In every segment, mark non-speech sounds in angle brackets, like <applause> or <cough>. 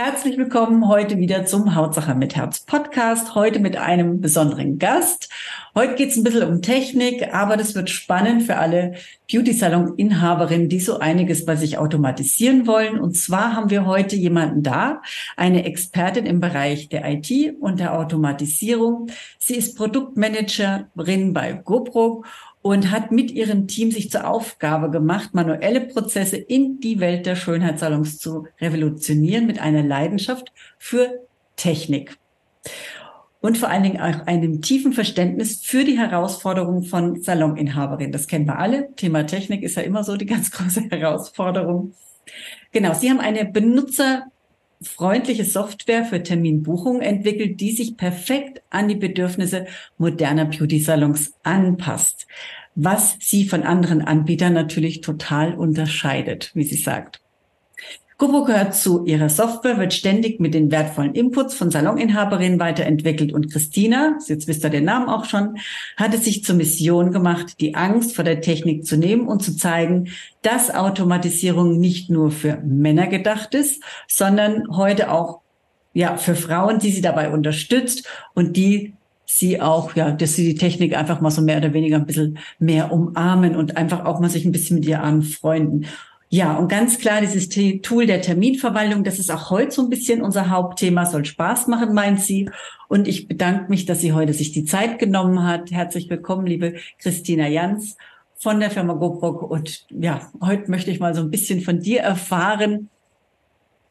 Herzlich willkommen heute wieder zum Hautsache mit Herz Podcast. Heute mit einem besonderen Gast. Heute geht es ein bisschen um Technik, aber das wird spannend für alle Beauty-Salon-Inhaberinnen, die so einiges bei sich automatisieren wollen. Und zwar haben wir heute jemanden da, eine Expertin im Bereich der IT und der Automatisierung. Sie ist Produktmanagerin bei GoPro und hat mit ihrem Team sich zur Aufgabe gemacht, manuelle Prozesse in die Welt der Schönheitssalons zu revolutionieren mit einer Leidenschaft für Technik. Und vor allen Dingen auch einem tiefen Verständnis für die Herausforderungen von Saloninhaberinnen. Das kennen wir alle. Thema Technik ist ja immer so die ganz <laughs> große Herausforderung. Genau, Sie haben eine benutzerfreundliche Software für Terminbuchung entwickelt, die sich perfekt an die Bedürfnisse moderner Beauty-Salons anpasst was sie von anderen Anbietern natürlich total unterscheidet, wie sie sagt. Kubo gehört zu ihrer Software, wird ständig mit den wertvollen Inputs von Saloninhaberinnen weiterentwickelt und Christina, jetzt wisst ihr den Namen auch schon, hat es sich zur Mission gemacht, die Angst vor der Technik zu nehmen und zu zeigen, dass Automatisierung nicht nur für Männer gedacht ist, sondern heute auch ja, für Frauen, die sie dabei unterstützt und die sie auch, ja, dass sie die Technik einfach mal so mehr oder weniger ein bisschen mehr umarmen und einfach auch mal sich ein bisschen mit ihr anfreunden. Ja, und ganz klar, dieses Tool der Terminverwaltung, das ist auch heute so ein bisschen unser Hauptthema, soll Spaß machen, meint sie. Und ich bedanke mich, dass sie heute sich die Zeit genommen hat. Herzlich willkommen, liebe Christina Jans von der Firma GoPro. Und ja, heute möchte ich mal so ein bisschen von dir erfahren,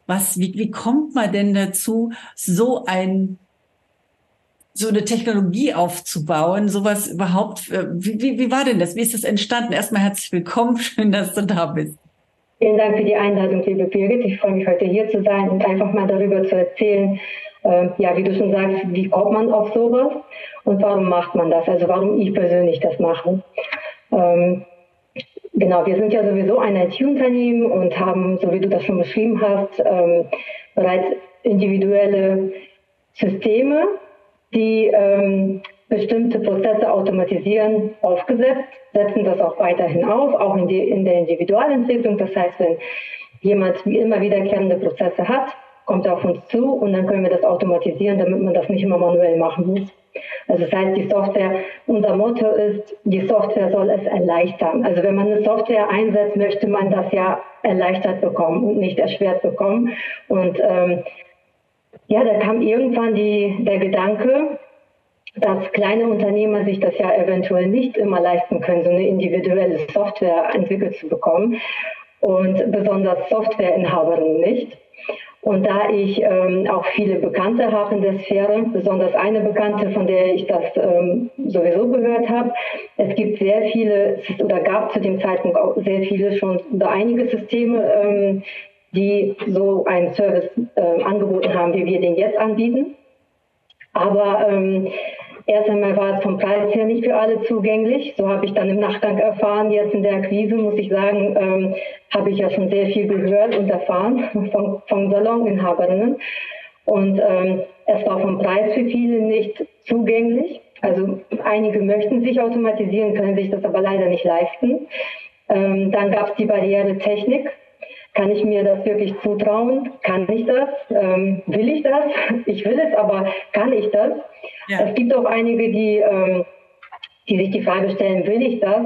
was, wie, wie kommt man denn dazu, so ein so eine Technologie aufzubauen, sowas überhaupt. Äh, wie, wie, wie war denn das? Wie ist das entstanden? Erstmal herzlich willkommen, <laughs> schön, dass du da bist. Vielen Dank für die Einladung, liebe Birgit. Ich freue mich heute hier zu sein und einfach mal darüber zu erzählen, äh, ja, wie du schon sagst, wie kommt man auf sowas und warum macht man das? Also warum ich persönlich das mache. Ähm, genau, wir sind ja sowieso ein IT-Unternehmen und haben, so wie du das schon beschrieben hast, ähm, bereits individuelle Systeme die ähm, bestimmte Prozesse automatisieren, aufgesetzt, setzen das auch weiterhin auf, auch in, die, in der Individualentwicklung. Das heißt, wenn jemand immer wiederkehrende Prozesse hat, kommt er auf uns zu und dann können wir das automatisieren, damit man das nicht immer manuell machen muss. Also das heißt, die Software, unser Motto ist, die Software soll es erleichtern. Also wenn man eine Software einsetzt, möchte man das ja erleichtert bekommen und nicht erschwert bekommen. Und ähm, ja, da kam irgendwann die, der Gedanke, dass kleine Unternehmer sich das ja eventuell nicht immer leisten können, so eine individuelle Software entwickelt zu bekommen und besonders Softwareinhaberinnen nicht. Und da ich ähm, auch viele Bekannte habe in der Sphäre, besonders eine Bekannte, von der ich das ähm, sowieso gehört habe, es gibt sehr viele oder gab zu dem Zeitpunkt auch sehr viele schon einige Systeme, ähm, die so einen Service äh, angeboten haben, wie wir den jetzt anbieten. Aber ähm, erst einmal war es vom Preis her nicht für alle zugänglich. So habe ich dann im Nachgang erfahren. Jetzt in der Akquise muss ich sagen, ähm, habe ich ja schon sehr viel gehört und erfahren von, von Saloninhaberinnen. Und ähm, es war vom Preis für viele nicht zugänglich. Also einige möchten sich automatisieren, können sich das aber leider nicht leisten. Ähm, dann gab es die Barriere Technik. Kann ich mir das wirklich zutrauen? Kann ich das? Ähm, will ich das? <laughs> Ich will es, aber kann ich das? Ja. Es gibt auch einige, die, ähm, die sich die Frage stellen, will ich das?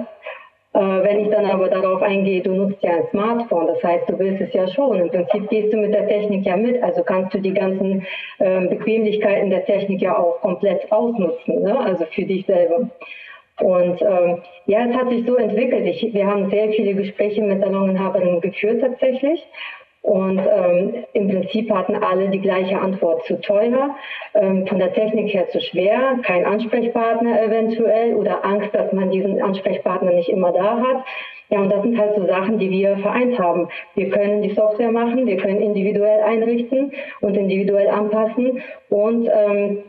Äh, wenn ich dann aber darauf eingehe, du nutzt ja ein Smartphone, das heißt, du willst es ja schon. Im Prinzip gehst du mit der Technik ja mit, also kannst du die ganzen ähm, Bequemlichkeiten der Technik ja auch komplett ausnutzen, ne? also für dich selber. Und ähm, ja, es hat sich so entwickelt. Ich, wir haben sehr viele Gespräche mit Saloninhaberinnen geführt tatsächlich. Und ähm, im Prinzip hatten alle die gleiche Antwort zu teuer, ähm, von der Technik her zu schwer, kein Ansprechpartner eventuell oder Angst, dass man diesen Ansprechpartner nicht immer da hat. Ja, und das sind halt so Sachen, die wir vereint haben. Wir können die Software machen, wir können individuell einrichten und individuell anpassen. Und ähm,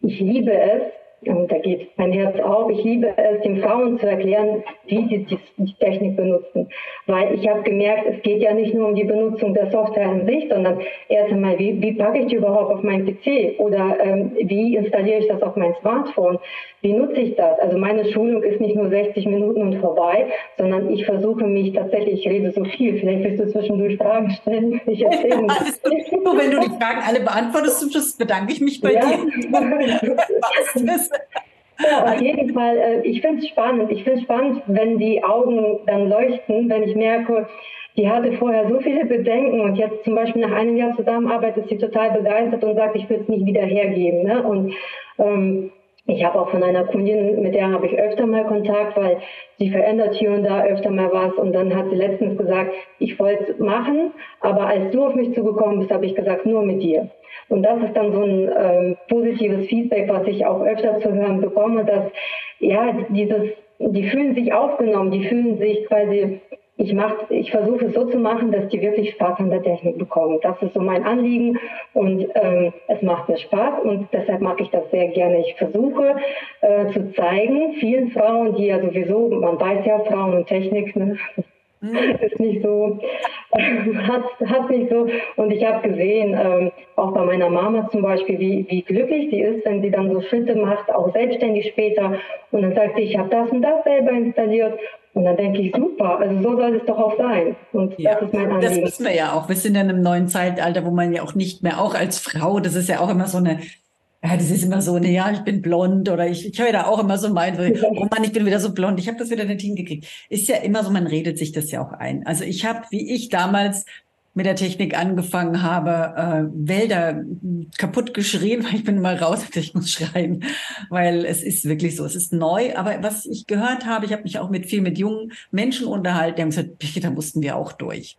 ich liebe es, da geht mein Herz auf. Ich liebe es, den Frauen zu erklären, wie sie die, die Technik benutzen. Weil ich habe gemerkt, es geht ja nicht nur um die Benutzung der Software an sich, sondern erst einmal, wie, wie packe ich die überhaupt auf meinen PC oder ähm, wie installiere ich das auf mein Smartphone? Wie nutze ich das? Also meine Schulung ist nicht nur 60 Minuten und vorbei, sondern ich versuche mich tatsächlich, ich rede so viel, vielleicht willst du zwischendurch Fragen stellen. Ich erzähle <laughs> Nur wenn du die Fragen alle beantwortest bedanke ich mich bei ja. dir. <laughs> Auf jeden Fall. Äh, ich finde es spannend. Ich finde es spannend, wenn die Augen dann leuchten, wenn ich merke, die hatte vorher so viele Bedenken und jetzt zum Beispiel nach einem Jahr Zusammenarbeit ist sie total begeistert und sagt, ich will es nicht wieder hergeben. Ne? Und ähm, ich habe auch von einer Kundin, mit der habe ich öfter mal Kontakt, weil sie verändert hier und da öfter mal was. Und dann hat sie letztens gesagt, ich wollte es machen, aber als du auf mich zugekommen bist, habe ich gesagt, nur mit dir. Und das ist dann so ein ähm, positives Feedback, was ich auch öfter zu hören bekomme, dass ja dieses, die fühlen sich aufgenommen, die fühlen sich quasi ich, mach, ich versuche es so zu machen, dass die wirklich Spaß an der Technik bekommen. Das ist so mein Anliegen und ähm, es macht mir Spaß und deshalb mag ich das sehr gerne. Ich versuche äh, zu zeigen, vielen Frauen, die ja sowieso, man weiß ja, Frauen und Technik, ne. <laughs> ist nicht so, <laughs> hat, hat nicht so. Und ich habe gesehen, ähm, auch bei meiner Mama zum Beispiel, wie, wie glücklich sie ist, wenn sie dann so Schritte macht, auch selbstständig später. Und dann sagt sie, ich habe das und das selber installiert. Und dann denke ich, super, also so soll es doch auch sein. Und ja, das ist mein Anliegen. Das wissen wir ja auch. Wir sind in einem neuen Zeitalter, wo man ja auch nicht mehr, auch als Frau, das ist ja auch immer so eine ja, das ist immer so, ne, ja, ich bin blond oder ich, ich höre da auch immer so mein, oh Mann, ich bin wieder so blond, ich habe das wieder nicht hingekriegt. Ist ja immer so, man redet sich das ja auch ein. Also ich habe, wie ich damals mit der Technik angefangen habe, äh, Wälder kaputt geschrien, <laughs> weil ich bin mal raus, ich muss schreien, weil es ist wirklich so, es ist neu. Aber was ich gehört habe, ich habe mich auch mit viel mit jungen Menschen unterhalten, die haben gesagt, da mussten wir auch durch.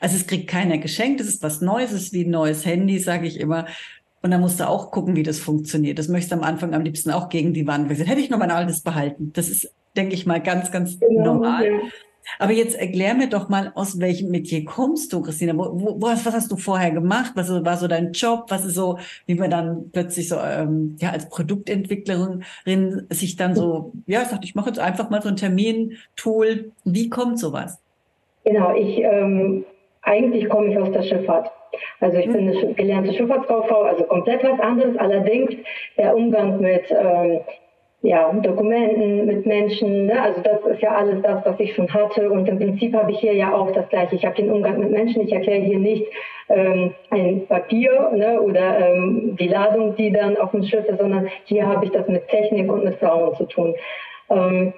Also es kriegt keiner geschenkt, es ist was Neues, es ist wie ein neues Handy, sage ich immer. Und dann musst du auch gucken, wie das funktioniert. Das möchtest du am Anfang am liebsten auch gegen die Wand. Weil hätte ich noch mein altes behalten. Das ist, denke ich mal, ganz, ganz genau, normal. Ja. Aber jetzt erklär mir doch mal, aus welchem Metier kommst du, Christina? Wo, wo, was, was hast du vorher gemacht? Was war so dein Job? Was ist so, wie man dann plötzlich so ähm, ja als Produktentwicklerin sich dann so, ja, sagt, ich mache jetzt einfach mal so ein Termin-Tool. Wie kommt sowas? Genau, ich ähm, eigentlich komme ich aus der Schifffahrt. Also ich bin eine gelernte Schifffahrtskauffrau, also komplett was anderes. Allerdings der Umgang mit ähm, ja, Dokumenten, mit Menschen, ne? also das ist ja alles das, was ich schon hatte. Und im Prinzip habe ich hier ja auch das Gleiche. Ich habe den Umgang mit Menschen. Ich erkläre hier nicht ähm, ein Papier ne? oder ähm, die Ladung, die dann auf dem Schiff ist, sondern hier habe ich das mit Technik und mit Frauen zu tun. Ähm,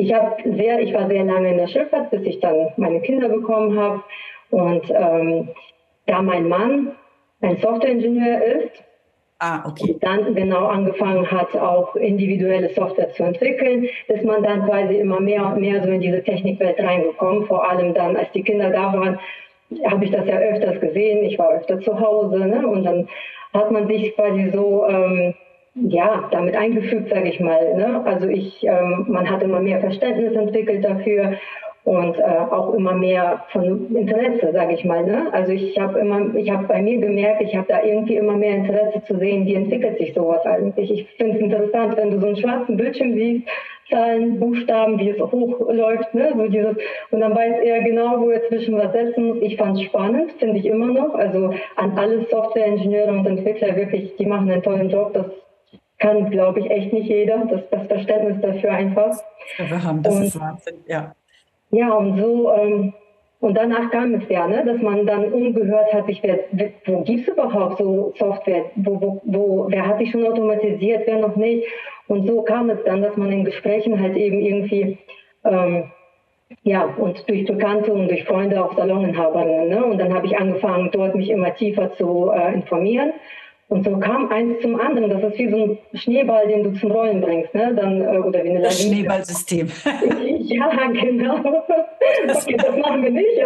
ich habe sehr, ich war sehr lange in der Schifffahrt, bis ich dann meine Kinder bekommen habe. Und ähm, da mein Mann ein Softwareingenieur ist, Ah, okay. Und dann genau angefangen hat, auch individuelle Software zu entwickeln, ist man dann quasi immer mehr und mehr so in diese Technikwelt reingekommen. Vor allem dann, als die Kinder da waren, habe ich das ja öfters gesehen. Ich war öfter zu Hause ne? und dann hat man sich quasi so ähm, ja damit eingefügt, sage ich mal. Ne? Also ich, ähm, man hat immer mehr Verständnis entwickelt dafür und äh, auch immer mehr von Interesse, sage ich mal. Ne? Also ich habe immer, ich habe bei mir gemerkt, ich habe da irgendwie immer mehr Interesse zu sehen, wie entwickelt sich sowas eigentlich. Ich finde es interessant, wenn du so einen schwarzen Bildschirm siehst, Zahlen, Buchstaben, wie es hochläuft, ne? so dieses, und dann weiß er genau, wo er zwischen was setzen muss. Ich fand es spannend, finde ich immer noch. Also an alle Softwareingenieure und Entwickler wirklich, die machen einen tollen Job. Das kann, glaube ich, echt nicht jeder. Das, das Verständnis dafür einfach. Ja, wir haben, das und, ist Wahnsinn, ja. Ja, und so, ähm, und danach kam es ja, ne, dass man dann umgehört hat, sich, wer, wo gibt es überhaupt so Software? Wo, wo, wo, wer hat sich schon automatisiert, wer noch nicht? Und so kam es dann, dass man in Gesprächen halt eben irgendwie, ähm, ja, und durch Bekannte und durch Freunde auch Saloninhaberinnen. Ne? Und dann habe ich angefangen, dort mich immer tiefer zu äh, informieren. Und so kam eins zum anderen. Das ist wie so ein Schneeball, den du zum Rollen bringst, ne? Dann, äh, oder wie eine Das Schneeballsystem. <laughs> ja, genau. Okay, das machen wir nicht.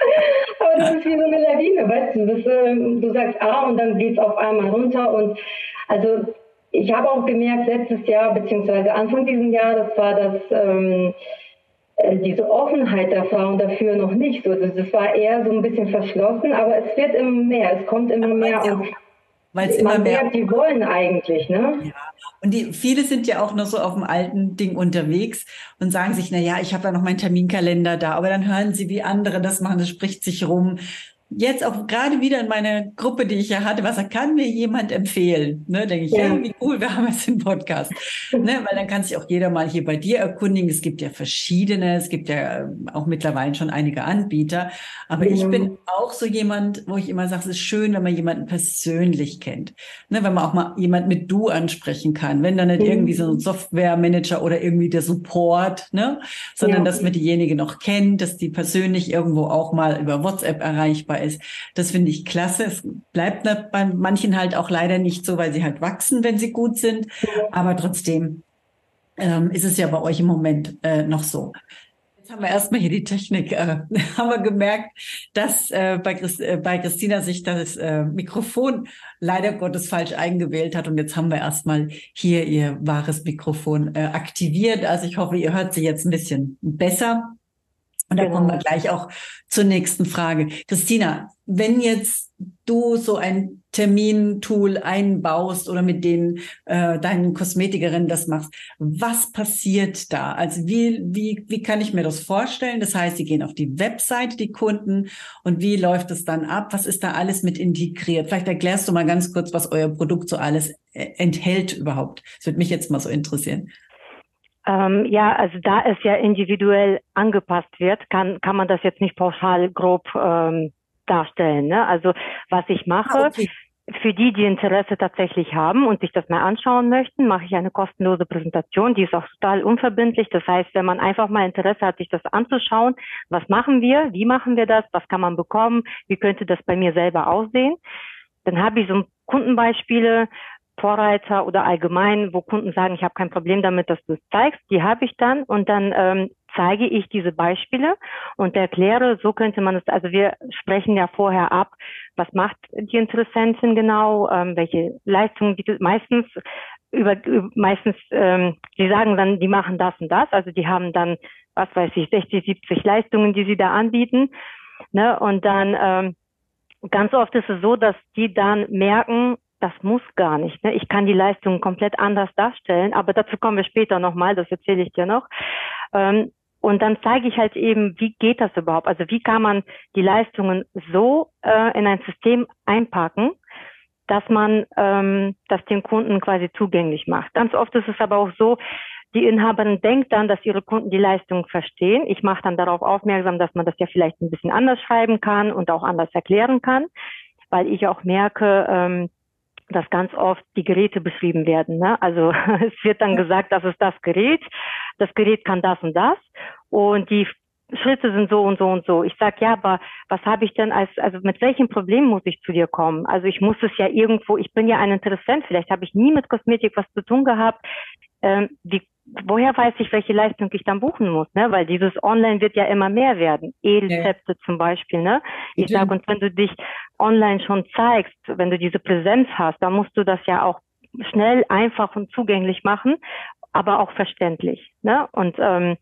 <laughs> aber das ist wie so eine Lawine, weißt du. Das, äh, du sagst A und dann geht es auf einmal runter. Und also ich habe auch gemerkt, letztes Jahr, beziehungsweise Anfang dieses Jahres war das, ähm, äh, diese Offenheit der Frauen dafür noch nicht so. Also das war eher so ein bisschen verschlossen, aber es wird immer mehr, es kommt immer mehr. Und weil es immer mehr. Merkt, die wollen eigentlich, ne? Ja. Und die, viele sind ja auch noch so auf dem alten Ding unterwegs und sagen sich, na ja, ich habe ja noch meinen Terminkalender da, aber dann hören sie, wie andere das machen, das spricht sich rum jetzt auch gerade wieder in meiner Gruppe, die ich ja hatte, was kann mir jemand empfehlen? Ne, denke ich, ja. ja. wie cool, <laughs> wir haben jetzt den Podcast. ne, weil dann kann sich auch jeder mal hier bei dir erkundigen. Es gibt ja verschiedene, es gibt ja ähm, auch mittlerweile schon einige Anbieter. Aber ja. ich bin auch so jemand, wo ich immer sage, es ist schön, wenn man jemanden persönlich kennt. Ne, wenn man auch mal jemand mit du ansprechen kann. Wenn dann nicht ja. irgendwie so ein Software-Manager oder irgendwie der Support, ne, sondern dass man diejenige noch kennt, dass die persönlich irgendwo auch mal über WhatsApp erreichbar ist. Das finde ich klasse. Es bleibt bei manchen halt auch leider nicht so, weil sie halt wachsen, wenn sie gut sind. Aber trotzdem ähm, ist es ja bei euch im Moment äh, noch so. Jetzt haben wir erstmal hier die Technik, äh, <laughs> haben wir gemerkt, dass äh, bei, Christ, äh, bei Christina sich das äh, Mikrofon leider Gottes falsch eingewählt hat. Und jetzt haben wir erstmal hier ihr wahres Mikrofon äh, aktiviert. Also ich hoffe, ihr hört sie jetzt ein bisschen besser. Und da genau. kommen wir gleich auch zur nächsten Frage. Christina, wenn jetzt du so ein Termintool einbaust oder mit den äh, deinen Kosmetikerinnen das machst, was passiert da? Also wie, wie, wie kann ich mir das vorstellen? Das heißt, sie gehen auf die Webseite, die Kunden, und wie läuft es dann ab? Was ist da alles mit integriert? Vielleicht erklärst du mal ganz kurz, was euer Produkt so alles äh, enthält überhaupt. Das würde mich jetzt mal so interessieren. Ähm, ja, also da es ja individuell angepasst wird, kann, kann man das jetzt nicht pauschal grob ähm, darstellen. Ne? Also was ich mache, ah, okay. für die, die Interesse tatsächlich haben und sich das mal anschauen möchten, mache ich eine kostenlose Präsentation. Die ist auch total unverbindlich. Das heißt, wenn man einfach mal Interesse hat, sich das anzuschauen, was machen wir, wie machen wir das, was kann man bekommen, wie könnte das bei mir selber aussehen, dann habe ich so Kundenbeispiele, Vorreiter oder allgemein, wo Kunden sagen, ich habe kein Problem damit, dass du es zeigst, die habe ich dann und dann ähm, zeige ich diese Beispiele und erkläre, so könnte man es, also wir sprechen ja vorher ab, was macht die Interessentin genau, ähm, welche Leistungen bietet meistens über, meistens, ähm, die sagen dann, die machen das und das, also die haben dann, was weiß ich, 60, 70 Leistungen, die sie da anbieten, ne, und dann ähm, ganz oft ist es so, dass die dann merken, das muss gar nicht. Ne? Ich kann die Leistungen komplett anders darstellen, aber dazu kommen wir später nochmal, das erzähle ich dir noch. Ähm, und dann zeige ich halt eben, wie geht das überhaupt? Also wie kann man die Leistungen so äh, in ein System einpacken, dass man ähm, das den Kunden quasi zugänglich macht. Ganz oft ist es aber auch so, die Inhaberin denkt dann, dass ihre Kunden die Leistung verstehen. Ich mache dann darauf aufmerksam, dass man das ja vielleicht ein bisschen anders schreiben kann und auch anders erklären kann, weil ich auch merke, ähm, dass ganz oft die Geräte beschrieben werden. Ne? Also <laughs> es wird dann gesagt, das ist das Gerät, das Gerät kann das und das und die Schritte sind so und so und so. Ich sage, ja, aber was habe ich denn als, also mit welchem Problem muss ich zu dir kommen? Also ich muss es ja irgendwo, ich bin ja ein Interessent, vielleicht habe ich nie mit Kosmetik was zu tun gehabt. Ähm, wie woher weiß ich, welche Leistung ich dann buchen muss, ne? Weil dieses Online wird ja immer mehr werden. E-Rezepte ja. zum Beispiel, ne? Ich mhm. sage, und wenn du dich online schon zeigst, wenn du diese Präsenz hast, dann musst du das ja auch schnell, einfach und zugänglich machen, aber auch verständlich, ne? Und ähm,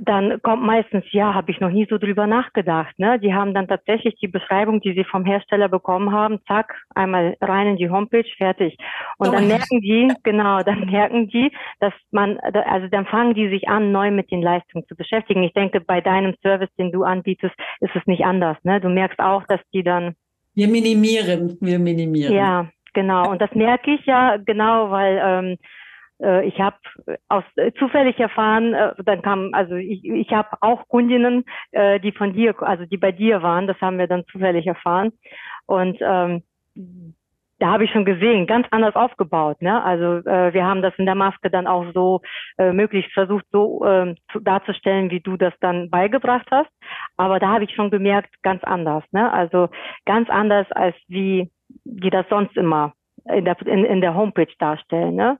dann kommt meistens, ja, habe ich noch nie so drüber nachgedacht. Ne? Die haben dann tatsächlich die Beschreibung, die sie vom Hersteller bekommen haben, zack, einmal rein in die Homepage, fertig. Und dann merken die, genau, dann <laughs> merken die, dass man, also dann fangen die sich an, neu mit den Leistungen zu beschäftigen. Ich denke, bei deinem Service, den du anbietest, ist es nicht anders. Ne? Du merkst auch, dass die dann. Wir minimieren, wir minimieren. Ja, genau. Und das merke ich ja genau, weil ähm, äh, ich habe aus äh, zufällig erfahren, äh, dann kam, also ich, ich habe auch Kundinnen, äh, die von dir, also die bei dir waren, das haben wir dann zufällig erfahren. Und ähm, da habe ich schon gesehen, ganz anders aufgebaut. Ne? Also äh, wir haben das in der Maske dann auch so äh, möglichst versucht, so äh, zu, darzustellen, wie du das dann beigebracht hast. Aber da habe ich schon gemerkt, ganz anders. Ne? Also ganz anders als wie die das sonst immer in der, in, in der Homepage darstellen. Ne?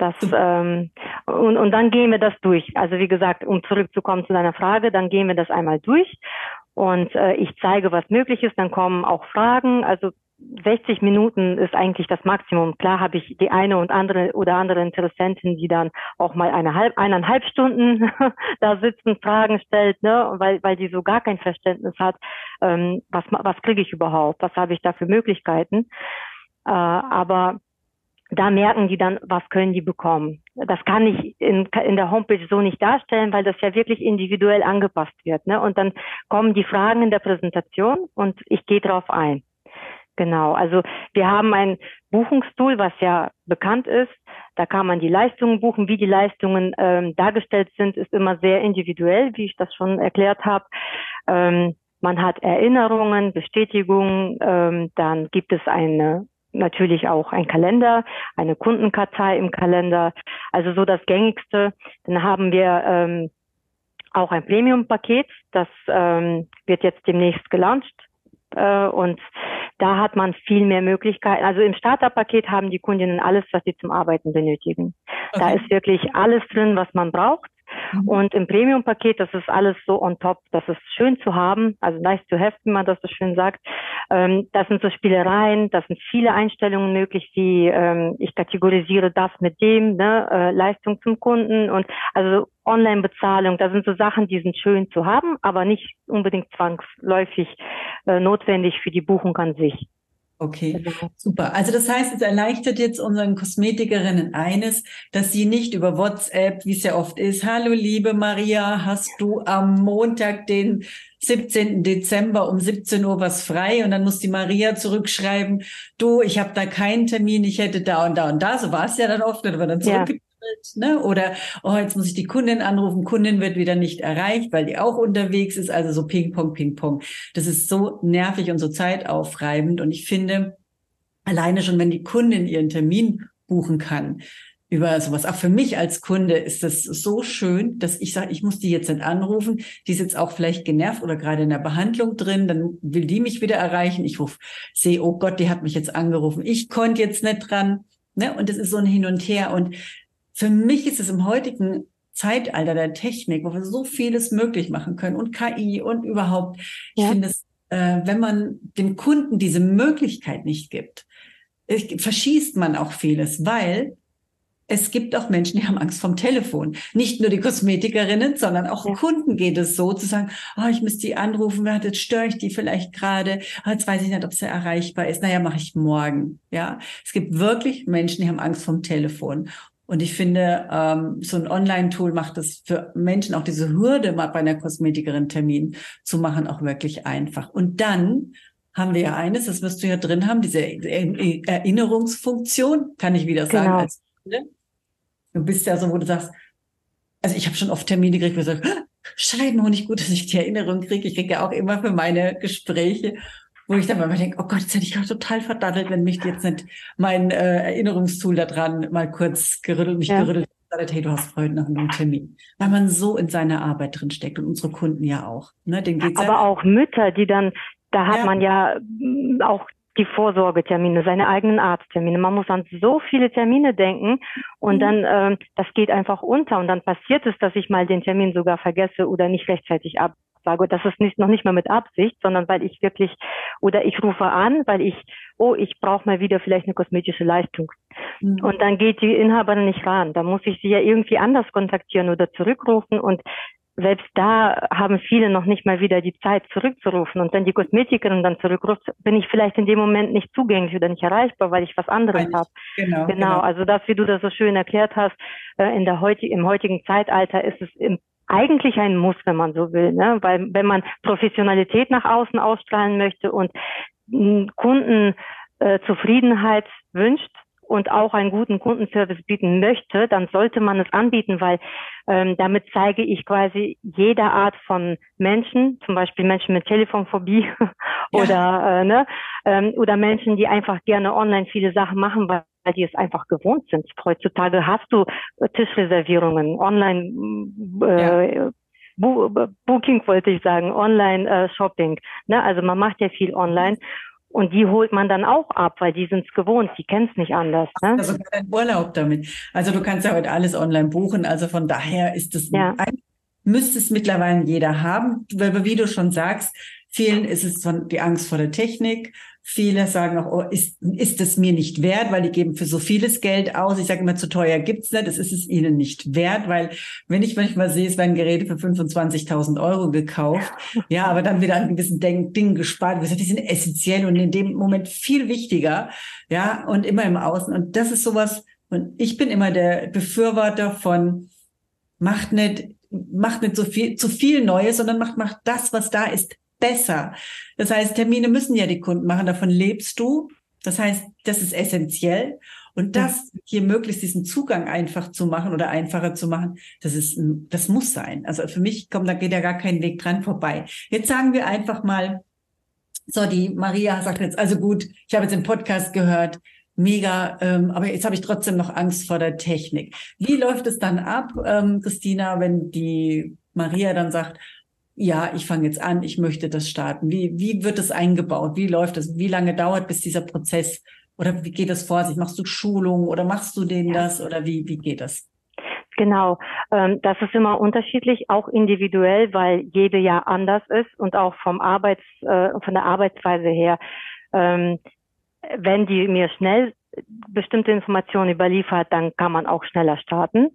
Das, ähm, und, und dann gehen wir das durch. Also wie gesagt, um zurückzukommen zu deiner Frage, dann gehen wir das einmal durch und äh, ich zeige, was möglich ist. Dann kommen auch Fragen. Also 60 Minuten ist eigentlich das Maximum. Klar habe ich die eine und andere oder andere Interessentin, die dann auch mal eine halb, eineinhalb Stunden <laughs> da sitzen, Fragen stellt, ne, weil, weil die so gar kein Verständnis hat, ähm, was, was kriege ich überhaupt, was habe ich da für Möglichkeiten. Äh, aber da merken die dann, was können die bekommen. Das kann ich in, in der Homepage so nicht darstellen, weil das ja wirklich individuell angepasst wird. Ne? Und dann kommen die Fragen in der Präsentation und ich gehe drauf ein. Genau, also wir haben ein Buchungstool, was ja bekannt ist. Da kann man die Leistungen buchen. Wie die Leistungen ähm, dargestellt sind, ist immer sehr individuell, wie ich das schon erklärt habe. Ähm, man hat Erinnerungen, Bestätigungen, ähm, dann gibt es eine natürlich auch ein Kalender, eine Kundenkartei im Kalender, also so das gängigste. Dann haben wir ähm, auch ein Premium-Paket, das ähm, wird jetzt demnächst gelauncht äh, und da hat man viel mehr Möglichkeiten. Also im Starter-Paket haben die Kundinnen alles, was sie zum Arbeiten benötigen. Okay. Da ist wirklich alles drin, was man braucht. Mhm. Und im Premium-Paket, das ist alles so on top, das ist schön zu haben, also nice to have, wie man das so schön sagt. Ähm, das sind so Spielereien, das sind viele Einstellungen möglich, wie ähm, ich kategorisiere das mit dem, ne, äh, Leistung zum Kunden und also Online-Bezahlung, da sind so Sachen, die sind schön zu haben, aber nicht unbedingt zwangsläufig äh, notwendig für die Buchung an sich. Okay, genau. super. Also das heißt, es erleichtert jetzt unseren Kosmetikerinnen eines, dass sie nicht über WhatsApp, wie es ja oft ist, hallo liebe Maria, hast du am Montag, den 17. Dezember um 17 Uhr was frei und dann muss die Maria zurückschreiben, du, ich habe da keinen Termin, ich hätte da und da und da. So war es ja dann oft, dann wird dann zurück. Ja ne? Oder oh, jetzt muss ich die Kundin anrufen, Kundin wird wieder nicht erreicht, weil die auch unterwegs ist. Also so Ping-Pong, Ping-Pong. Das ist so nervig und so zeitaufreibend. Und ich finde, alleine schon, wenn die Kundin ihren Termin buchen kann, über sowas. Auch für mich als Kunde ist das so schön, dass ich sage, ich muss die jetzt nicht anrufen. Die ist jetzt auch vielleicht genervt oder gerade in der Behandlung drin. Dann will die mich wieder erreichen. Ich rufe, sehe, oh Gott, die hat mich jetzt angerufen. Ich konnte jetzt nicht dran. Ne? Und das ist so ein Hin und Her. Und für mich ist es im heutigen Zeitalter der Technik, wo wir so vieles möglich machen können und KI und überhaupt, ja. ich finde es, äh, wenn man dem Kunden diese Möglichkeit nicht gibt, verschießt man auch vieles, weil es gibt auch Menschen, die haben Angst vom Telefon. Nicht nur die Kosmetikerinnen, sondern auch ja. Kunden geht es so, zu sagen, oh, ich müsste die anrufen, jetzt störe ich die vielleicht gerade, oh, jetzt weiß ich nicht, ob sie erreichbar ist. Naja, mache ich morgen. Ja, es gibt wirklich Menschen, die haben Angst vom Telefon. Und ich finde, ähm, so ein Online-Tool macht es für Menschen auch diese Hürde, mal bei einer Kosmetikerin Termin zu machen, auch wirklich einfach. Und dann haben wir ja eines, das wirst du ja drin haben, diese Erinnerungsfunktion, kann ich wieder sagen. Genau. Als, ne? Du bist ja so, wo du sagst, also ich habe schon oft Termine gekriegt, wo ich sage, auch nicht gut, dass ich die Erinnerung kriege. Ich kriege ja auch immer für meine Gespräche wo ich dann mal denke, oh Gott, jetzt hätte ich auch total verdattelt, wenn mich jetzt nicht mein äh, Erinnerungstool da dran mal kurz gerüttelt, mich ja. gerüttelt hat, hey, du hast heute noch einen Termin. Weil man so in seiner Arbeit drin steckt und unsere Kunden ja auch. Ne? Den geht's Aber ja auch Mütter, die dann, da hat ja. man ja mm, auch die Vorsorgetermine, seine eigenen Arzttermine. Man muss an so viele Termine denken und mhm. dann, ähm, das geht einfach unter und dann passiert es, dass ich mal den Termin sogar vergesse oder nicht rechtzeitig ab sage, das ist nicht, noch nicht mal mit Absicht, sondern weil ich wirklich, oder ich rufe an, weil ich, oh, ich brauche mal wieder vielleicht eine kosmetische Leistung. Mhm. Und dann geht die Inhaberin nicht ran. Da muss ich sie ja irgendwie anders kontaktieren oder zurückrufen und selbst da haben viele noch nicht mal wieder die Zeit zurückzurufen. Und wenn die Kosmetikerin dann zurückruft, bin ich vielleicht in dem Moment nicht zugänglich oder nicht erreichbar, weil ich was anderes habe. Genau, genau, genau. Also das, wie du das so schön erklärt hast, äh, in der heutig, im heutigen Zeitalter ist es im eigentlich ein Muss, wenn man so will, ne? weil wenn man Professionalität nach außen ausstrahlen möchte und Kundenzufriedenheit äh, wünscht und auch einen guten Kundenservice bieten möchte, dann sollte man es anbieten, weil ähm, damit zeige ich quasi jeder Art von Menschen, zum Beispiel Menschen mit Telefonphobie <laughs> oder ja. äh, ne, ähm, oder Menschen, die einfach gerne online viele Sachen machen, weil weil die es einfach gewohnt sind. Heutzutage hast du äh, Tischreservierungen, online äh, ja. Booking wollte ich sagen, online äh, Shopping. Ne? Also man macht ja viel online. Und die holt man dann auch ab, weil die sind es gewohnt, die kennen es nicht anders. Ne? Also keinen Urlaub damit. Also du kannst ja heute alles online buchen. Also von daher ist es ja. müsste es mittlerweile jeder haben, weil wie du schon sagst, Vielen ist es von die Angst vor der Technik. Viele sagen auch, oh, ist, ist es mir nicht wert, weil die geben für so vieles Geld aus. Ich sage immer, zu teuer gibt's nicht. Es ist es ihnen nicht wert, weil wenn ich manchmal sehe, es werden Geräte für 25.000 Euro gekauft, <laughs> ja, aber dann wieder an gewissen Dingen gespart. Die sind essentiell und in dem Moment viel wichtiger, ja, und immer im Außen. Und das ist sowas, und ich bin immer der Befürworter von, macht nicht, macht nicht so viel, zu viel Neues, sondern macht, macht das, was da ist, besser. Das heißt, Termine müssen ja die Kunden machen, davon lebst du. Das heißt, das ist essentiell. Und das hier möglichst diesen Zugang einfach zu machen oder einfacher zu machen, das ist, das muss sein. Also für mich kommt, da geht ja gar kein Weg dran vorbei. Jetzt sagen wir einfach mal, so, die Maria sagt jetzt, also gut, ich habe jetzt den Podcast gehört, mega, ähm, aber jetzt habe ich trotzdem noch Angst vor der Technik. Wie läuft es dann ab, ähm, Christina, wenn die Maria dann sagt, ja, ich fange jetzt an, ich möchte das starten. Wie, wie wird es eingebaut? Wie läuft es? Wie lange dauert, bis dieser Prozess oder wie geht das vor sich? Machst du Schulung oder machst du denen ja. das oder wie, wie geht das? Genau, ähm, das ist immer unterschiedlich, auch individuell, weil jede ja anders ist und auch vom Arbeits, äh, von der Arbeitsweise her. Ähm, wenn die mir schnell bestimmte Informationen überliefert, dann kann man auch schneller starten.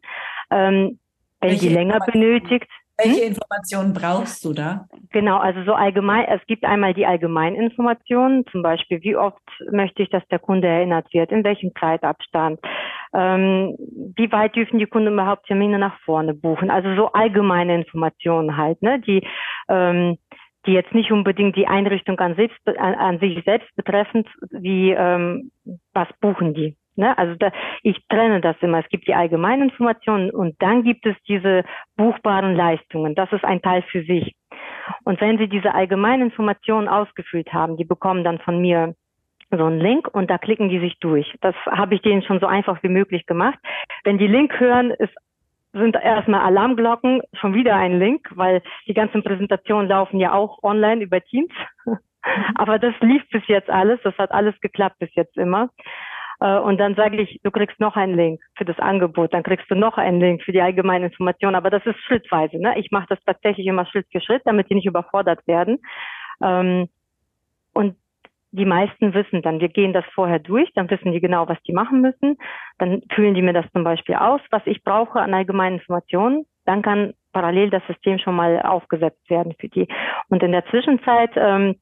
Ähm, wenn Welche die länger benötigt, welche hm? Informationen brauchst du da? Genau, also so allgemein, es gibt einmal die Allgemeininformationen, zum Beispiel, wie oft möchte ich, dass der Kunde erinnert wird, in welchem Zeitabstand, ähm, wie weit dürfen die Kunden überhaupt Termine nach vorne buchen, also so allgemeine Informationen halt, ne, die, ähm, die jetzt nicht unbedingt die Einrichtung an, sich, an, an sich selbst betreffend, wie ähm, was buchen die. Ne? Also da, ich trenne das immer. Es gibt die allgemeinen Informationen und dann gibt es diese buchbaren Leistungen. Das ist ein Teil für sich. Und wenn Sie diese allgemeinen Informationen ausgefüllt haben, die bekommen dann von mir so einen Link und da klicken die sich durch. Das habe ich denen schon so einfach wie möglich gemacht. Wenn die Link hören, ist sind erstmal Alarmglocken, schon wieder ein Link, weil die ganzen Präsentationen laufen ja auch online über Teams. <laughs> Aber das lief bis jetzt alles, das hat alles geklappt bis jetzt immer. Äh, und dann sage ich, du kriegst noch einen Link für das Angebot, dann kriegst du noch einen Link für die allgemeine Information. Aber das ist schrittweise. Ne? Ich mache das tatsächlich immer Schritt für Schritt, damit die nicht überfordert werden. Ähm, und die meisten wissen dann, wir gehen das vorher durch, dann wissen die genau, was die machen müssen. Dann fühlen die mir das zum Beispiel aus, was ich brauche an allgemeinen Informationen. Dann kann parallel das System schon mal aufgesetzt werden für die. Und in der Zwischenzeit ähm,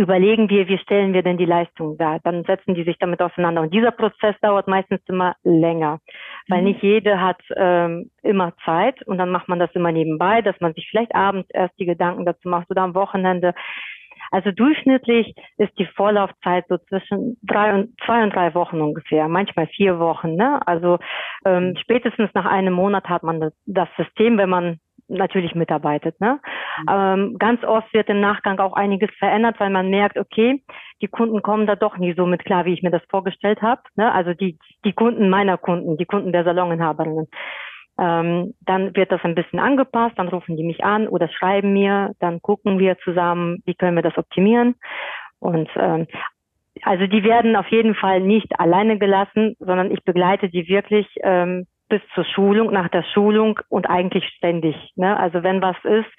überlegen wir, wie stellen wir denn die Leistung dar. Dann setzen die sich damit auseinander. Und dieser Prozess dauert meistens immer länger, weil mhm. nicht jede hat ähm, immer Zeit und dann macht man das immer nebenbei, dass man sich vielleicht abends erst die Gedanken dazu macht oder am Wochenende. Also durchschnittlich ist die Vorlaufzeit so zwischen drei und zwei und drei Wochen ungefähr, manchmal vier Wochen. Ne? Also ähm, spätestens nach einem Monat hat man das, das System, wenn man natürlich mitarbeitet. Ne? Mhm. Ähm, ganz oft wird im Nachgang auch einiges verändert, weil man merkt, okay, die Kunden kommen da doch nie so mit klar, wie ich mir das vorgestellt habe. Ne? Also die, die Kunden meiner Kunden, die Kunden der Saloninhaberinnen. Ähm, dann wird das ein bisschen angepasst, dann rufen die mich an oder schreiben mir, dann gucken wir zusammen, wie können wir das optimieren. Und ähm, also die werden auf jeden Fall nicht alleine gelassen, sondern ich begleite die wirklich ähm, bis zur Schulung, nach der Schulung und eigentlich ständig. Ne? Also wenn was ist,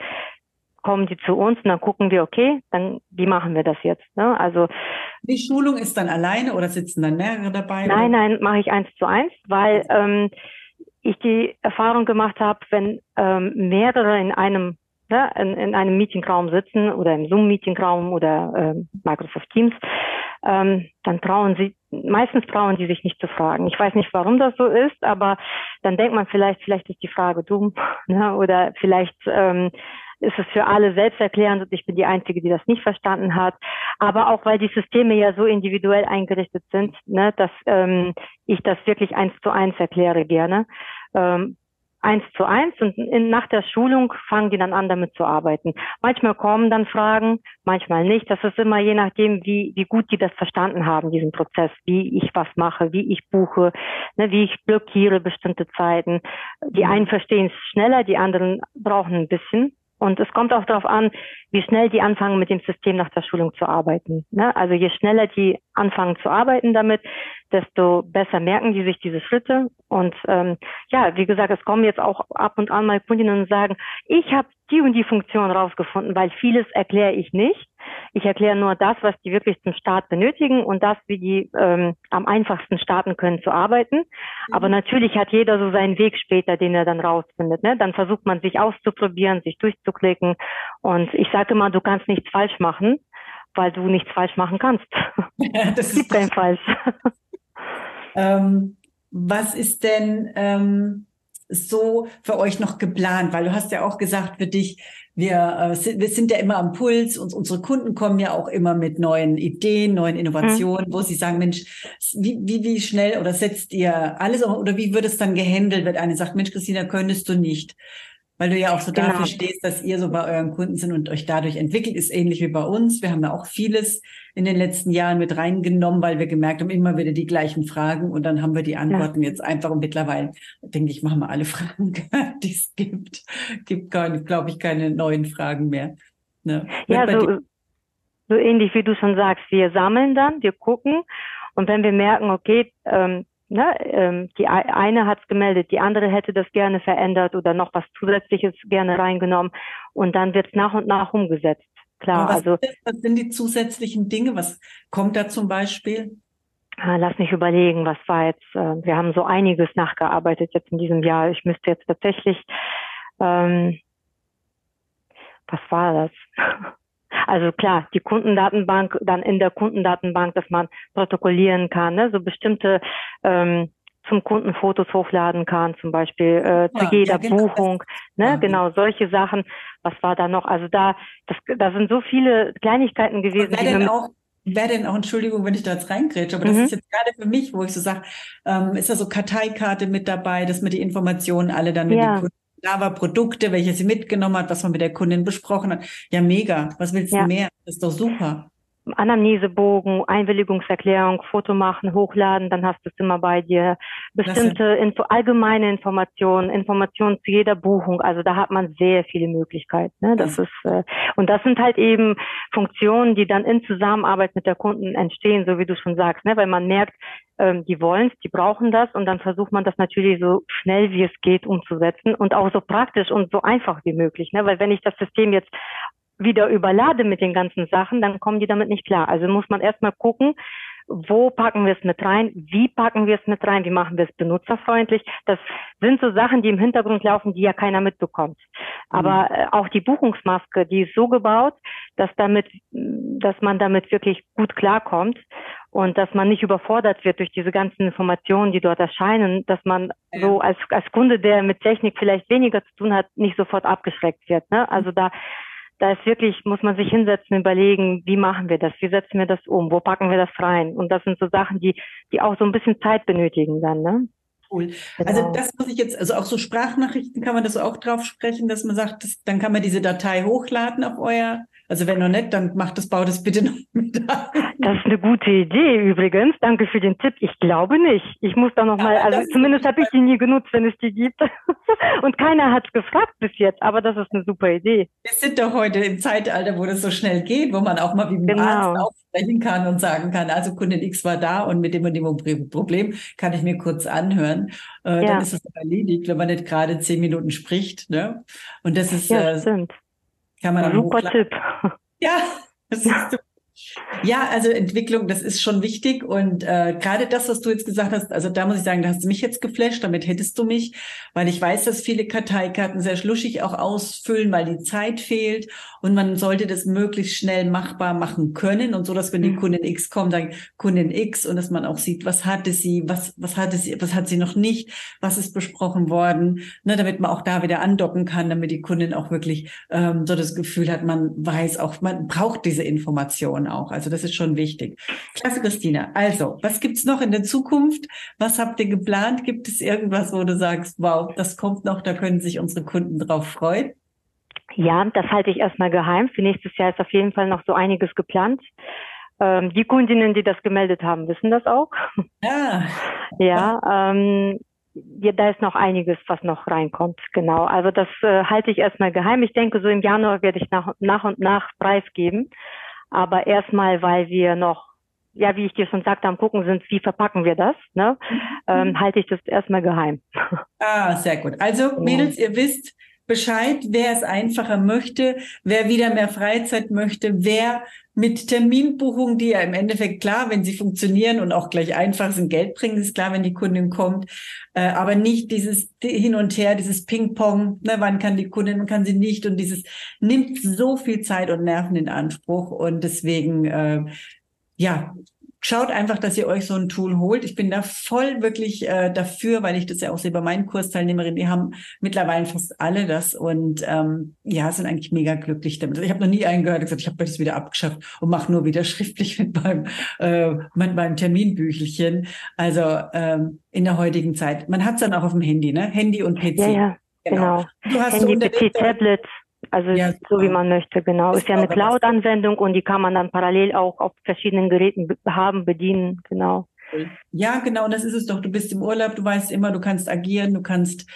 kommen die zu uns und dann gucken wir, okay, dann wie machen wir das jetzt? Ne? Also die Schulung ist dann alleine oder sitzen dann mehrere dabei? Nein, oder? nein, mache ich eins zu eins, weil ähm, ich die Erfahrung gemacht habe, wenn ähm, mehrere in einem ne, in, in einem Meetingraum sitzen oder im Zoom-Meetingraum oder ähm, Microsoft Teams, ähm, dann trauen sie, meistens trauen die sich nicht zu fragen. Ich weiß nicht, warum das so ist, aber dann denkt man vielleicht, vielleicht ist die Frage dumm <laughs> ne, oder vielleicht ähm, ist es für alle selbsterklärend und ich bin die Einzige, die das nicht verstanden hat. Aber auch weil die Systeme ja so individuell eingerichtet sind, ne, dass ähm, ich das wirklich eins zu eins erkläre gerne. Ähm, eins zu eins und in, nach der Schulung fangen die dann an, damit zu arbeiten. Manchmal kommen dann Fragen, manchmal nicht. Das ist immer je nachdem, wie, wie gut die das verstanden haben, diesen Prozess, wie ich was mache, wie ich buche, ne, wie ich blockiere bestimmte Zeiten. Die einen verstehen es schneller, die anderen brauchen ein bisschen. Und es kommt auch darauf an, wie schnell die anfangen, mit dem System nach der Schulung zu arbeiten. Ne? Also je schneller die anfangen zu arbeiten damit, desto besser merken die sich diese Schritte. Und ähm, ja, wie gesagt, es kommen jetzt auch ab und an mal Kundinnen und sagen, ich habe die und die Funktion rausgefunden, weil vieles erkläre ich nicht. Ich erkläre nur das, was die wirklich zum Start benötigen und das, wie die ähm, am einfachsten starten können zu arbeiten. Mhm. Aber natürlich hat jeder so seinen Weg später, den er dann rausfindet. Ne? Dann versucht man sich auszuprobieren, sich durchzuklicken. Und ich sage immer, du kannst nichts falsch machen, weil du nichts falsch machen kannst. <laughs> Ja, das es gibt kein Falsch. Ähm, was ist denn ähm, so für euch noch geplant? Weil du hast ja auch gesagt, für dich, wir, äh, wir sind ja immer am Puls und unsere Kunden kommen ja auch immer mit neuen Ideen, neuen Innovationen, mhm. wo sie sagen, Mensch, wie, wie, wie schnell oder setzt ihr alles oder wie wird es dann gehandelt, wenn eine sagt, Mensch, Christina, könntest du nicht? Weil du ja auch so genau. dafür stehst, dass ihr so bei euren Kunden sind und euch dadurch entwickelt, ist ähnlich wie bei uns. Wir haben ja auch vieles in den letzten Jahren mit reingenommen, weil wir gemerkt haben, immer wieder die gleichen Fragen und dann haben wir die Antworten ja. jetzt einfach und mittlerweile, denke ich, machen wir alle <laughs> Fragen, die es gibt. Gibt, glaube ich, keine neuen Fragen mehr. Ne? Ja, so, so ähnlich wie du schon sagst, wir sammeln dann, wir gucken und wenn wir merken, okay, ähm, ne, ähm, die eine hat es gemeldet, die andere hätte das gerne verändert oder noch was Zusätzliches gerne reingenommen und dann wird es nach und nach umgesetzt. Klar, was also. Ist, was sind die zusätzlichen Dinge? Was kommt da zum Beispiel? Ah, lass mich überlegen, was war jetzt, äh, wir haben so einiges nachgearbeitet jetzt in diesem Jahr. Ich müsste jetzt tatsächlich, ähm, was war das? <laughs> Also klar, die Kundendatenbank, dann in der Kundendatenbank, dass man protokollieren kann, ne? so bestimmte ähm, zum Kunden Fotos hochladen kann, zum Beispiel äh, zu ja, jeder ja, genau. Buchung, ne, ja. genau solche Sachen. Was war da noch? Also da, das, da sind so viele Kleinigkeiten gewesen. Wer denn auch, wer denn auch, Entschuldigung, wenn ich da jetzt reingrätsche, aber mhm. das ist jetzt gerade für mich, wo ich so sage, ähm, ist da so Karteikarte mit dabei, dass man die Informationen alle dann mit ja. den Kunden da war Produkte, welche sie mitgenommen hat, was man mit der Kundin besprochen hat. Ja, mega. Was willst ja. du mehr? Das ist doch super. Anamnesebogen, Einwilligungserklärung, Foto machen, hochladen, dann hast du es immer bei dir. Bestimmte Info, allgemeine Informationen, Informationen zu jeder Buchung. Also da hat man sehr viele Möglichkeiten. Ne? Das ist äh, und das sind halt eben Funktionen, die dann in Zusammenarbeit mit der Kunden entstehen, so wie du schon sagst, ne? weil man merkt, ähm, die wollen es, die brauchen das und dann versucht man das natürlich so schnell wie es geht umzusetzen und auch so praktisch und so einfach wie möglich. Ne? Weil wenn ich das System jetzt wieder überlade mit den ganzen Sachen, dann kommen die damit nicht klar. Also muss man erstmal gucken, wo packen wir es mit rein, wie packen wir es mit rein, wie machen wir es benutzerfreundlich. Das sind so Sachen, die im Hintergrund laufen, die ja keiner mitbekommt. Aber mhm. äh, auch die Buchungsmaske, die ist so gebaut, dass damit, dass man damit wirklich gut klarkommt und dass man nicht überfordert wird durch diese ganzen Informationen, die dort erscheinen, dass man ja. so als, als Kunde, der mit Technik vielleicht weniger zu tun hat, nicht sofort abgeschreckt wird. Ne? Also da da ist wirklich, muss man sich hinsetzen, überlegen, wie machen wir das, wie setzen wir das um, wo packen wir das rein? Und das sind so Sachen, die, die auch so ein bisschen Zeit benötigen dann, ne? Cool. Genau. Also das muss ich jetzt, also auch so Sprachnachrichten kann man das auch drauf sprechen, dass man sagt, das, dann kann man diese Datei hochladen auf euer also wenn noch nicht, dann macht das, baut das bitte noch <laughs> mit ein. Das ist eine gute Idee übrigens. Danke für den Tipp. Ich glaube nicht. Ich muss da noch ja, also zumindest habe ich die nie genutzt, wenn es die gibt. <laughs> Und keiner hat es gefragt bis jetzt, aber das ist eine super Idee. Wir sind doch heute im Zeitalter, wo das so schnell geht, wo man auch mal wie ein genau. Arzt aufsprechen kann und sagen kann, also Kundin X war da und mit dem und dem Problem kann ich mir kurz anhören. Äh, ja. Dann ist es erledigt, wenn man nicht gerade zehn Minuten spricht. Ne? Und das ist ja, äh. Kann man dann Super Tipp. Ja, <laughs> das ist <laughs> ja, also Entwicklung, das ist schon wichtig. Und äh, gerade das, was du jetzt gesagt hast, also da muss ich sagen, da hast du mich jetzt geflasht, damit hättest du mich, weil ich weiß, dass viele Karteikarten sehr schluschig auch ausfüllen, weil die Zeit fehlt. Und man sollte das möglichst schnell machbar machen können. Und so, dass wenn die mhm. Kundin X kommt, dann Kundin X und dass man auch sieht, was hatte sie, was, was hatte sie, was hat sie noch nicht, was ist besprochen worden, ne, damit man auch da wieder andocken kann, damit die Kundin auch wirklich ähm, so das Gefühl hat, man weiß auch, man braucht diese Information auch. Also das ist schon wichtig. Klasse, Christina. Also, was gibt's noch in der Zukunft? Was habt ihr geplant? Gibt es irgendwas, wo du sagst, wow, das kommt noch, da können sich unsere Kunden drauf freuen? Ja, das halte ich erstmal geheim. Für nächstes Jahr ist auf jeden Fall noch so einiges geplant. Ähm, die Kundinnen, die das gemeldet haben, wissen das auch. Ja. <laughs> ja, ähm, ja, da ist noch einiges, was noch reinkommt. Genau. Also das äh, halte ich erstmal geheim. Ich denke, so im Januar werde ich nach, nach und nach preisgeben. Aber erstmal, weil wir noch, ja, wie ich dir schon sagte, am gucken sind, wie verpacken wir das, ne, mhm. ähm, halte ich das erstmal geheim. Ah, sehr gut. Also, Mädels, ihr wisst, Bescheid, wer es einfacher möchte, wer wieder mehr Freizeit möchte, wer mit Terminbuchungen, die ja im Endeffekt klar, wenn sie funktionieren und auch gleich einfach sind, Geld bringen, ist klar, wenn die Kundin kommt, äh, aber nicht dieses Hin und Her, dieses Ping-Pong, ne, wann kann die Kundin, wann kann sie nicht und dieses nimmt so viel Zeit und Nerven in Anspruch und deswegen äh, ja, schaut einfach, dass ihr euch so ein Tool holt. Ich bin da voll wirklich äh, dafür, weil ich das ja auch sehe bei meinen Kursteilnehmerinnen, die haben mittlerweile fast alle das und ähm, ja, sind eigentlich mega glücklich damit. Ich habe noch nie einen gehört, der gesagt, ich habe das wieder abgeschafft und mache nur wieder <laughs> schriftlich mit meinem, äh, mit meinem Terminbüchelchen. Also ähm, in der heutigen Zeit. Man hat es dann auch auf dem Handy, ne? Handy und PC. Ja, ja, genau. genau. Du hast Handy, PC, Tablet. Also ja, so wie man möchte, genau. Ist ja eine Cloud-Anwendung und die kann man dann parallel auch auf verschiedenen Geräten haben, bedienen, genau. Ja, genau, das ist es doch. Du bist im Urlaub, du weißt immer, du kannst agieren, du kannst,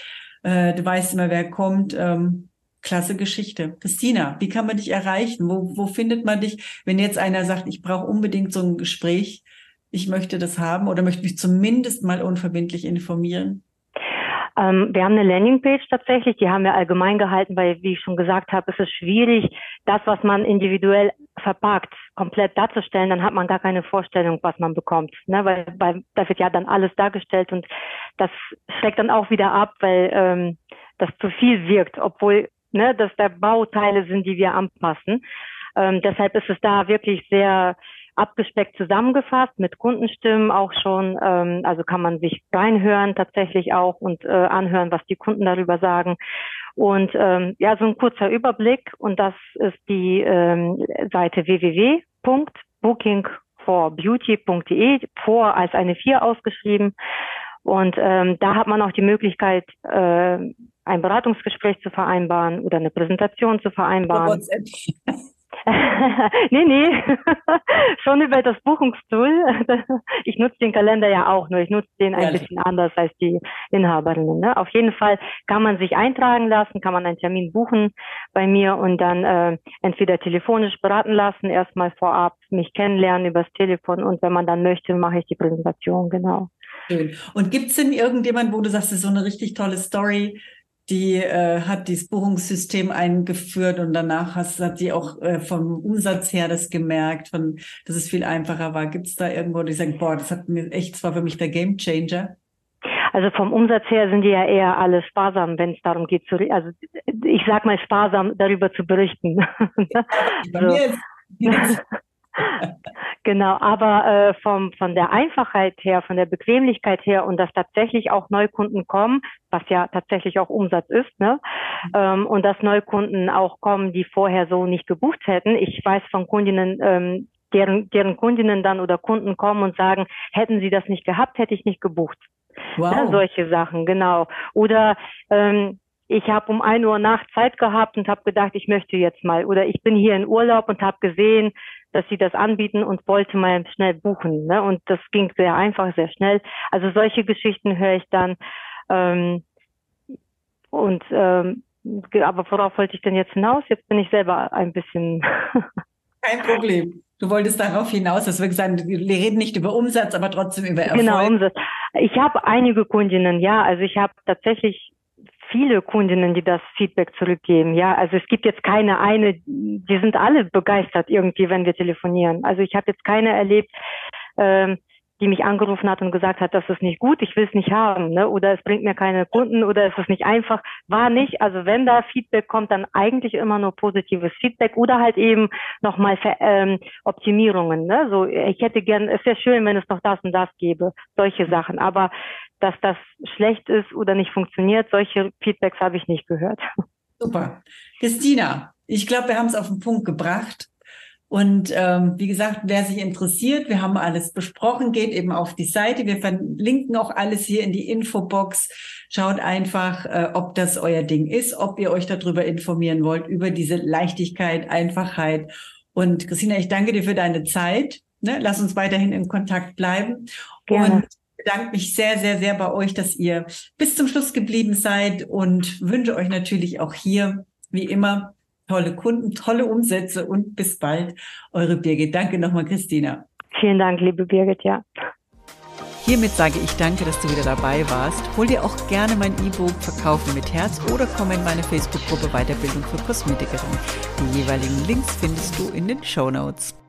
äh, du weißt immer, wer kommt. Ähm, klasse Geschichte. Christina, wie kann man dich erreichen? Wo, wo findet man dich, wenn jetzt einer sagt, ich brauche unbedingt so ein Gespräch, ich möchte das haben oder möchte mich zumindest mal unverbindlich informieren? Ähm, wir haben eine Landingpage tatsächlich, die haben wir allgemein gehalten, weil, wie ich schon gesagt habe, es ist schwierig, das, was man individuell verpackt, komplett darzustellen, dann hat man gar keine Vorstellung, was man bekommt. Ne? Weil, weil da wird ja dann alles dargestellt und das schreckt dann auch wieder ab, weil ähm, das zu viel wirkt, obwohl ne, das da Bauteile sind, die wir anpassen. Ähm, deshalb ist es da wirklich sehr abgespeckt zusammengefasst mit Kundenstimmen auch schon. Ähm, also kann man sich reinhören tatsächlich auch und äh, anhören, was die Kunden darüber sagen. Und ähm, ja, so ein kurzer Überblick und das ist die ähm, Seite www.bookingforbeauty.de, vor als eine vier ausgeschrieben. Und ähm, da hat man auch die Möglichkeit, äh, ein Beratungsgespräch zu vereinbaren oder eine Präsentation zu vereinbaren. <laughs> nee, nee, <laughs> schon über das Buchungstool. <laughs> Ich nutze den Kalender ja auch, nur ich nutze den ein ja. bisschen anders als die Inhaberinnen. Ne? Auf jeden Fall kann man sich eintragen lassen, kann man einen Termin buchen bei mir und dann äh, entweder telefonisch beraten lassen, erstmal vorab mich kennenlernen übers Telefon und wenn man dann möchte, mache ich die Präsentation, genau. Schön. Und gibt es denn irgendjemand, wo du sagst, das ist so eine richtig tolle Story, die äh, hat dieses Buchungssystem eingeführt und danach hast, hat sie auch äh, vom Umsatz her das gemerkt, von, dass es viel einfacher war. Gibt es da irgendwo, die sagen, boah, das hat mir echt, das war für mich der Game Changer? Also vom Umsatz her sind die ja eher alle sparsam, wenn es darum geht, zu, also ich sag mal sparsam darüber zu berichten. <laughs> Bei so. mir ist, genau, aber äh, vom, von der Einfachheit her, von der Bequemlichkeit her und dass tatsächlich auch Neukunden kommen, was ja tatsächlich auch Umsatz ist, ne? Ähm, und dass Neukunden auch kommen, die vorher so nicht gebucht hätten. Ich weiß von Kundinnen, ähm, deren, deren Kundinnen dann oder Kunden kommen und sagen, hätten sie das nicht gehabt, hätte ich nicht gebucht. Wow. Ja, solche Sachen, genau. Oder ähm, ich habe um ein Uhr Nacht Zeit gehabt und habe gedacht, ich möchte jetzt mal. Oder ich bin hier in Urlaub und habe gesehen, dass sie das anbieten und wollte mal schnell buchen. Ne? Und das ging sehr einfach, sehr schnell. Also solche Geschichten höre ich dann. Ähm, und ähm, aber worauf wollte ich denn jetzt hinaus? Jetzt bin ich selber ein bisschen. <laughs> Kein Problem. Du wolltest darauf hinaus, dass wir gesagt wir reden nicht über Umsatz, aber trotzdem über Erfolg. Genau, Umsatz. Ich habe einige Kundinnen, ja. Also ich habe tatsächlich viele Kundinnen, die das Feedback zurückgeben. Ja, also es gibt jetzt keine eine, die sind alle begeistert irgendwie, wenn wir telefonieren. Also ich habe jetzt keine erlebt, ähm, die mich angerufen hat und gesagt hat, das ist nicht gut, ich will es nicht haben, ne? oder es bringt mir keine Kunden oder es ist nicht einfach. War nicht. Also wenn da Feedback kommt, dann eigentlich immer nur positives Feedback oder halt eben nochmal ähm, Optimierungen. Ne? So, ich hätte gern, es wäre schön, wenn es noch das und das gäbe, solche Sachen. Aber dass das schlecht ist oder nicht funktioniert. Solche Feedbacks habe ich nicht gehört. Super. Christina, ich glaube, wir haben es auf den Punkt gebracht. Und ähm, wie gesagt, wer sich interessiert, wir haben alles besprochen, geht eben auf die Seite. Wir verlinken auch alles hier in die Infobox. Schaut einfach, äh, ob das euer Ding ist, ob ihr euch darüber informieren wollt, über diese Leichtigkeit, Einfachheit. Und Christina, ich danke dir für deine Zeit. Ne? Lass uns weiterhin in Kontakt bleiben. Gerne. Und bedanke mich sehr, sehr, sehr bei euch, dass ihr bis zum Schluss geblieben seid und wünsche euch natürlich auch hier, wie immer, tolle Kunden, tolle Umsätze und bis bald. Eure Birgit. Danke nochmal, Christina. Vielen Dank, liebe Birgit, ja. Hiermit sage ich danke, dass du wieder dabei warst. Hol dir auch gerne mein E-Book Verkaufen mit Herz oder komm in meine Facebook-Gruppe Weiterbildung für Kosmetikerin. Die jeweiligen Links findest du in den Show Notes.